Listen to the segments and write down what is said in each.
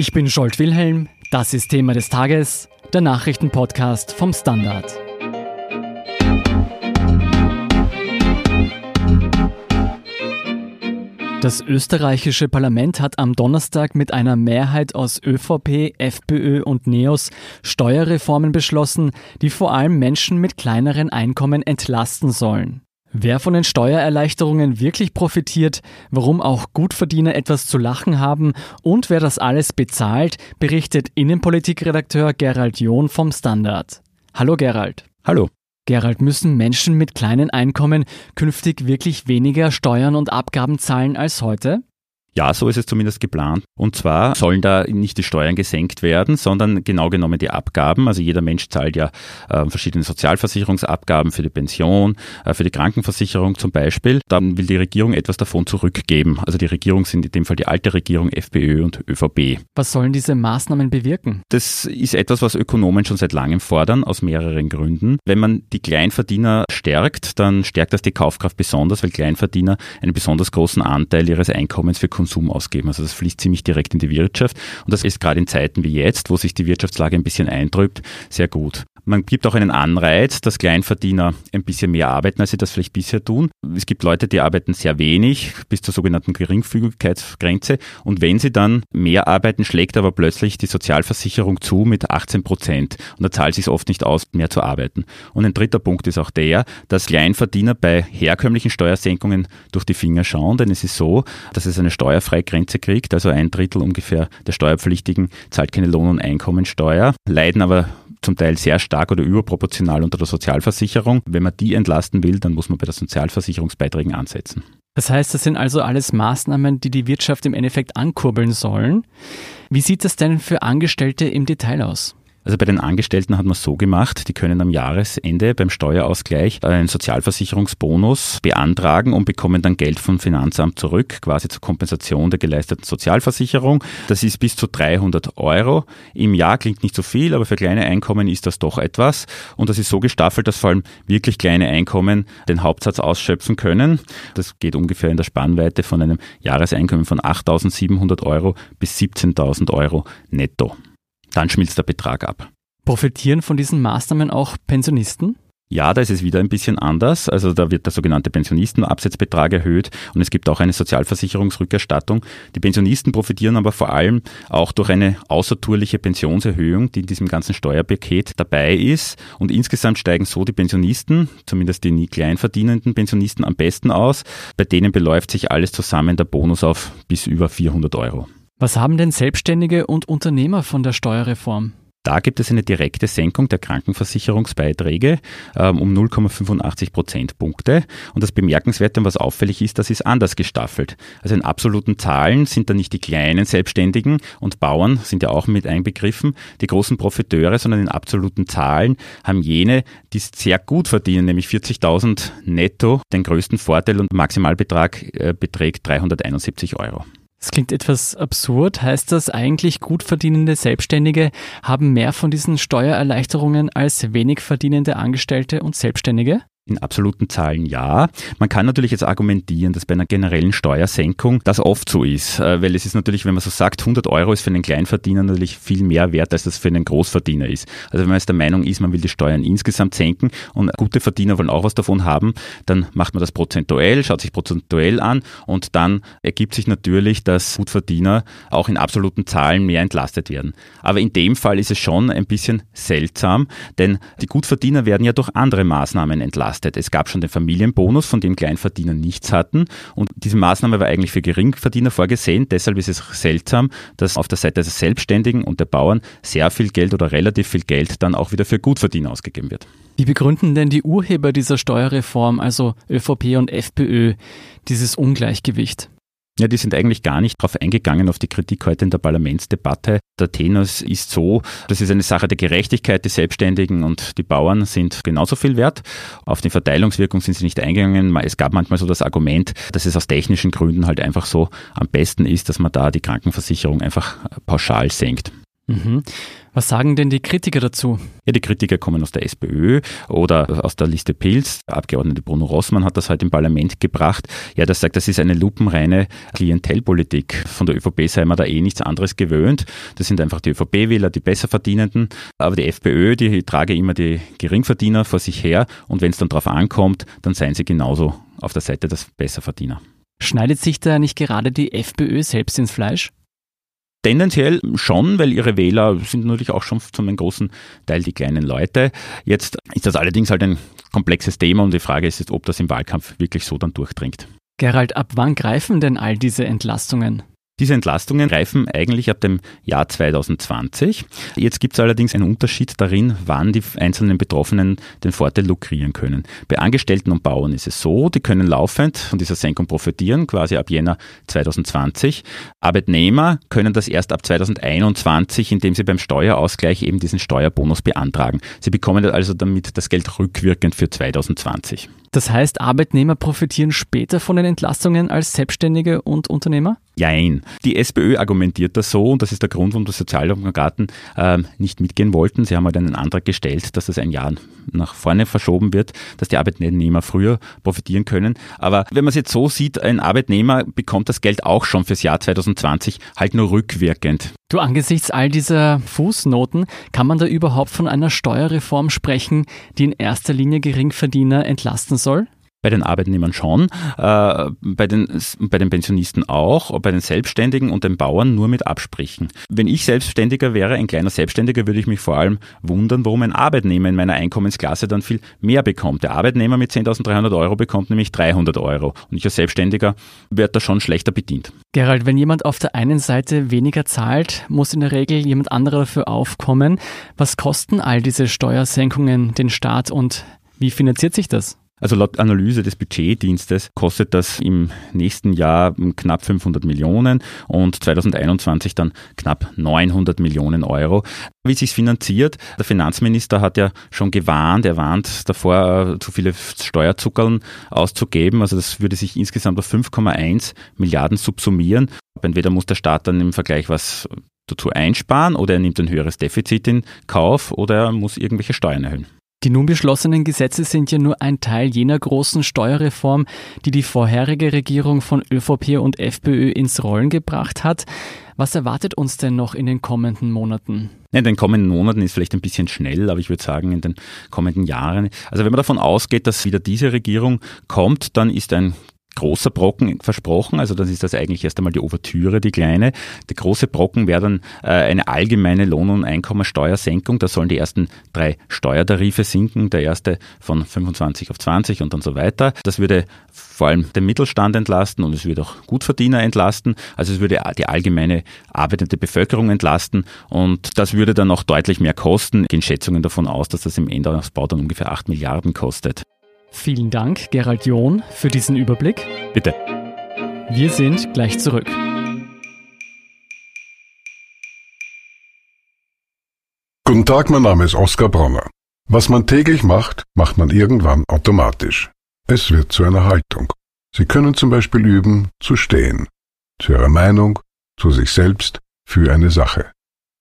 Ich bin Scholt Wilhelm, das ist Thema des Tages, der Nachrichtenpodcast vom Standard. Das österreichische Parlament hat am Donnerstag mit einer Mehrheit aus ÖVP, FPÖ und NEOS Steuerreformen beschlossen, die vor allem Menschen mit kleineren Einkommen entlasten sollen. Wer von den Steuererleichterungen wirklich profitiert, warum auch Gutverdiener etwas zu lachen haben und wer das alles bezahlt, berichtet Innenpolitikredakteur Gerald John vom Standard. Hallo Gerald. Hallo. Gerald, müssen Menschen mit kleinen Einkommen künftig wirklich weniger Steuern und Abgaben zahlen als heute? Ja, so ist es zumindest geplant. Und zwar sollen da nicht die Steuern gesenkt werden, sondern genau genommen die Abgaben. Also jeder Mensch zahlt ja äh, verschiedene Sozialversicherungsabgaben für die Pension, äh, für die Krankenversicherung zum Beispiel. Dann will die Regierung etwas davon zurückgeben. Also die Regierung sind in dem Fall die alte Regierung, FPÖ und ÖVP. Was sollen diese Maßnahmen bewirken? Das ist etwas, was Ökonomen schon seit langem fordern, aus mehreren Gründen. Wenn man die Kleinverdiener stärkt, dann stärkt das die Kaufkraft besonders, weil Kleinverdiener einen besonders großen Anteil ihres Einkommens für Konsum Konsum ausgeben. Also das fließt ziemlich direkt in die Wirtschaft und das ist gerade in Zeiten wie jetzt, wo sich die Wirtschaftslage ein bisschen eintrübt, sehr gut. Man gibt auch einen Anreiz, dass Kleinverdiener ein bisschen mehr arbeiten, als sie das vielleicht bisher tun. Es gibt Leute, die arbeiten sehr wenig, bis zur sogenannten Geringfügigkeitsgrenze. Und wenn sie dann mehr arbeiten, schlägt aber plötzlich die Sozialversicherung zu mit 18 Prozent. Und da zahlt es sich oft nicht aus, mehr zu arbeiten. Und ein dritter Punkt ist auch der, dass Kleinverdiener bei herkömmlichen Steuersenkungen durch die Finger schauen. Denn es ist so, dass es eine Steuerfreigrenze kriegt. Also ein Drittel ungefähr der Steuerpflichtigen zahlt keine Lohn- und Einkommensteuer, leiden aber zum Teil sehr stark oder überproportional unter der Sozialversicherung. Wenn man die entlasten will, dann muss man bei den Sozialversicherungsbeiträgen ansetzen. Das heißt, das sind also alles Maßnahmen, die die Wirtschaft im Endeffekt ankurbeln sollen. Wie sieht das denn für Angestellte im Detail aus? Also bei den Angestellten hat man es so gemacht, die können am Jahresende beim Steuerausgleich einen Sozialversicherungsbonus beantragen und bekommen dann Geld vom Finanzamt zurück, quasi zur Kompensation der geleisteten Sozialversicherung. Das ist bis zu 300 Euro im Jahr, klingt nicht so viel, aber für kleine Einkommen ist das doch etwas. Und das ist so gestaffelt, dass vor allem wirklich kleine Einkommen den Hauptsatz ausschöpfen können. Das geht ungefähr in der Spannweite von einem Jahreseinkommen von 8.700 Euro bis 17.000 Euro netto dann schmilzt der Betrag ab. Profitieren von diesen Maßnahmen auch Pensionisten? Ja, da ist es wieder ein bisschen anders. Also da wird der sogenannte Pensionistenabsetzbetrag erhöht und es gibt auch eine Sozialversicherungsrückerstattung. Die Pensionisten profitieren aber vor allem auch durch eine außertourliche Pensionserhöhung, die in diesem ganzen Steuerpaket dabei ist. Und insgesamt steigen so die Pensionisten, zumindest die nie klein verdienenden Pensionisten, am besten aus. Bei denen beläuft sich alles zusammen der Bonus auf bis über 400 Euro. Was haben denn Selbstständige und Unternehmer von der Steuerreform? Da gibt es eine direkte Senkung der Krankenversicherungsbeiträge ähm, um 0,85 Prozentpunkte. Und das Bemerkenswerte und was auffällig ist, das ist anders gestaffelt. Also in absoluten Zahlen sind da nicht die kleinen Selbstständigen und Bauern sind ja auch mit einbegriffen, die großen Profiteure, sondern in absoluten Zahlen haben jene, die sehr gut verdienen, nämlich 40.000 netto, den größten Vorteil und Maximalbetrag äh, beträgt 371 Euro. Das klingt etwas absurd. Heißt das eigentlich, gut verdienende Selbstständige haben mehr von diesen Steuererleichterungen als wenig verdienende Angestellte und Selbstständige? In absoluten Zahlen ja. Man kann natürlich jetzt argumentieren, dass bei einer generellen Steuersenkung das oft so ist, äh, weil es ist natürlich, wenn man so sagt, 100 Euro ist für einen Kleinverdiener natürlich viel mehr wert, als das für einen Großverdiener ist. Also wenn man jetzt der Meinung ist, man will die Steuern insgesamt senken und gute Verdiener wollen auch was davon haben, dann macht man das prozentuell, schaut sich prozentuell an und dann ergibt sich natürlich, dass Gutverdiener auch in absoluten Zahlen mehr entlastet werden. Aber in dem Fall ist es schon ein bisschen seltsam, denn die Gutverdiener werden ja durch andere Maßnahmen entlastet belastet. Es gab schon den Familienbonus, von dem Kleinverdiener nichts hatten. Und diese Maßnahme war eigentlich für Geringverdiener vorgesehen. Deshalb ist es seltsam, dass auf der Seite des Selbstständigen und der Bauern sehr viel Geld oder relativ viel Geld dann auch wieder für Gutverdiener ausgegeben wird. Wie begründen denn die Urheber dieser Steuerreform, also ÖVP und FPÖ, dieses Ungleichgewicht? Ja, die sind eigentlich gar nicht darauf eingegangen, auf die Kritik heute in der Parlamentsdebatte. Der Tenor ist so, das ist eine Sache der Gerechtigkeit, die Selbstständigen und die Bauern sind genauso viel wert. Auf die Verteilungswirkung sind sie nicht eingegangen. Es gab manchmal so das Argument, dass es aus technischen Gründen halt einfach so am besten ist, dass man da die Krankenversicherung einfach pauschal senkt. Mhm. Was sagen denn die Kritiker dazu? Ja, die Kritiker kommen aus der SPÖ oder aus der Liste Pilz. Der Abgeordnete Bruno Rossmann hat das heute im Parlament gebracht. Ja, das sagt, das ist eine lupenreine Klientelpolitik. Von der ÖVP sei man da eh nichts anderes gewöhnt. Das sind einfach die ÖVP-Wähler, die Besserverdienenden. Aber die FPÖ, die trage immer die Geringverdiener vor sich her. Und wenn es dann darauf ankommt, dann seien sie genauso auf der Seite des Besserverdiener. Schneidet sich da nicht gerade die FPÖ selbst ins Fleisch? Tendenziell schon, weil ihre Wähler sind natürlich auch schon zu einem großen Teil die kleinen Leute. Jetzt ist das allerdings halt ein komplexes Thema und die Frage ist, ob das im Wahlkampf wirklich so dann durchdringt. Gerald, ab wann greifen denn all diese Entlastungen? Diese Entlastungen greifen eigentlich ab dem Jahr 2020. Jetzt gibt es allerdings einen Unterschied darin, wann die einzelnen Betroffenen den Vorteil lukrieren können. Bei Angestellten und Bauern ist es so, die können laufend von dieser Senkung profitieren, quasi ab Jänner 2020. Arbeitnehmer können das erst ab 2021, indem sie beim Steuerausgleich eben diesen Steuerbonus beantragen. Sie bekommen also damit das Geld rückwirkend für 2020. Das heißt, Arbeitnehmer profitieren später von den Entlastungen als Selbstständige und Unternehmer? Jein. Die SPÖ argumentiert das so und das ist der Grund, warum die Sozialdemokraten äh, nicht mitgehen wollten. Sie haben halt einen Antrag gestellt, dass das ein Jahr nach vorne verschoben wird, dass die Arbeitnehmer früher profitieren können. Aber wenn man es jetzt so sieht, ein Arbeitnehmer bekommt das Geld auch schon fürs Jahr 2020 halt nur rückwirkend. Du, angesichts all dieser Fußnoten, kann man da überhaupt von einer Steuerreform sprechen, die in erster Linie Geringverdiener entlasten soll? Bei den Arbeitnehmern schon, äh, bei, den, bei den Pensionisten auch, bei den Selbstständigen und den Bauern nur mit Absprechen. Wenn ich Selbstständiger wäre, ein kleiner Selbstständiger, würde ich mich vor allem wundern, warum ein Arbeitnehmer in meiner Einkommensklasse dann viel mehr bekommt. Der Arbeitnehmer mit 10.300 Euro bekommt nämlich 300 Euro und ich als Selbstständiger werde da schon schlechter bedient. Gerald, wenn jemand auf der einen Seite weniger zahlt, muss in der Regel jemand anderer dafür aufkommen. Was kosten all diese Steuersenkungen den Staat und wie finanziert sich das? Also laut Analyse des Budgetdienstes kostet das im nächsten Jahr knapp 500 Millionen und 2021 dann knapp 900 Millionen Euro. Wie sich finanziert? Der Finanzminister hat ja schon gewarnt, er warnt davor, zu viele Steuerzuckerl auszugeben. Also das würde sich insgesamt auf 5,1 Milliarden subsumieren. Entweder muss der Staat dann im Vergleich was dazu einsparen oder er nimmt ein höheres Defizit in Kauf oder er muss irgendwelche Steuern erhöhen. Die nun beschlossenen Gesetze sind ja nur ein Teil jener großen Steuerreform, die die vorherige Regierung von ÖVP und FPÖ ins Rollen gebracht hat. Was erwartet uns denn noch in den kommenden Monaten? In den kommenden Monaten ist vielleicht ein bisschen schnell, aber ich würde sagen in den kommenden Jahren. Also wenn man davon ausgeht, dass wieder diese Regierung kommt, dann ist ein großer Brocken versprochen. Also das ist das eigentlich erst einmal die Ouvertüre, die kleine. Der große Brocken wäre dann äh, eine allgemeine Lohn- und Einkommensteuersenkung. Da sollen die ersten drei Steuertarife sinken. Der erste von 25 auf 20 und dann so weiter. Das würde vor allem den Mittelstand entlasten und es würde auch Gutverdiener entlasten. Also es würde die allgemeine arbeitende Bevölkerung entlasten und das würde dann auch deutlich mehr kosten. Gehen Schätzungen davon aus, dass das im Endausbau dann ungefähr 8 Milliarden kostet. Vielen Dank, Gerald John, für diesen Überblick. Bitte. Wir sind gleich zurück. Guten Tag, mein Name ist Oskar Bronner. Was man täglich macht, macht man irgendwann automatisch. Es wird zu einer Haltung. Sie können zum Beispiel üben, zu stehen. Zu Ihrer Meinung, zu sich selbst, für eine Sache.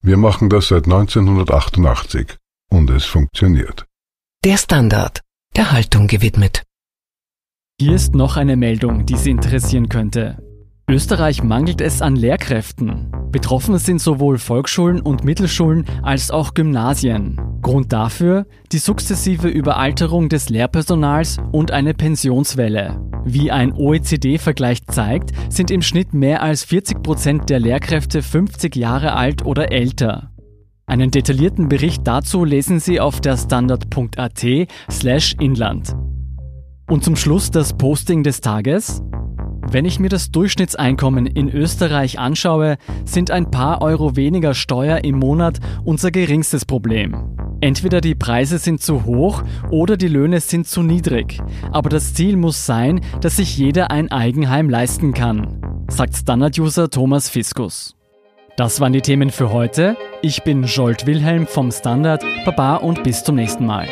Wir machen das seit 1988 und es funktioniert. Der Standard der Haltung gewidmet. Hier ist noch eine Meldung, die Sie interessieren könnte. Österreich mangelt es an Lehrkräften. Betroffen sind sowohl Volksschulen und Mittelschulen als auch Gymnasien. Grund dafür die sukzessive Überalterung des Lehrpersonals und eine Pensionswelle. Wie ein OECD-Vergleich zeigt, sind im Schnitt mehr als 40 Prozent der Lehrkräfte 50 Jahre alt oder älter. Einen detaillierten Bericht dazu lesen Sie auf der standard.at slash Inland. Und zum Schluss das Posting des Tages. Wenn ich mir das Durchschnittseinkommen in Österreich anschaue, sind ein paar Euro weniger Steuer im Monat unser geringstes Problem. Entweder die Preise sind zu hoch oder die Löhne sind zu niedrig. Aber das Ziel muss sein, dass sich jeder ein Eigenheim leisten kann, sagt Standard-User Thomas Fiskus. Das waren die Themen für heute. Ich bin Jolt Wilhelm vom Standard. Baba und bis zum nächsten Mal.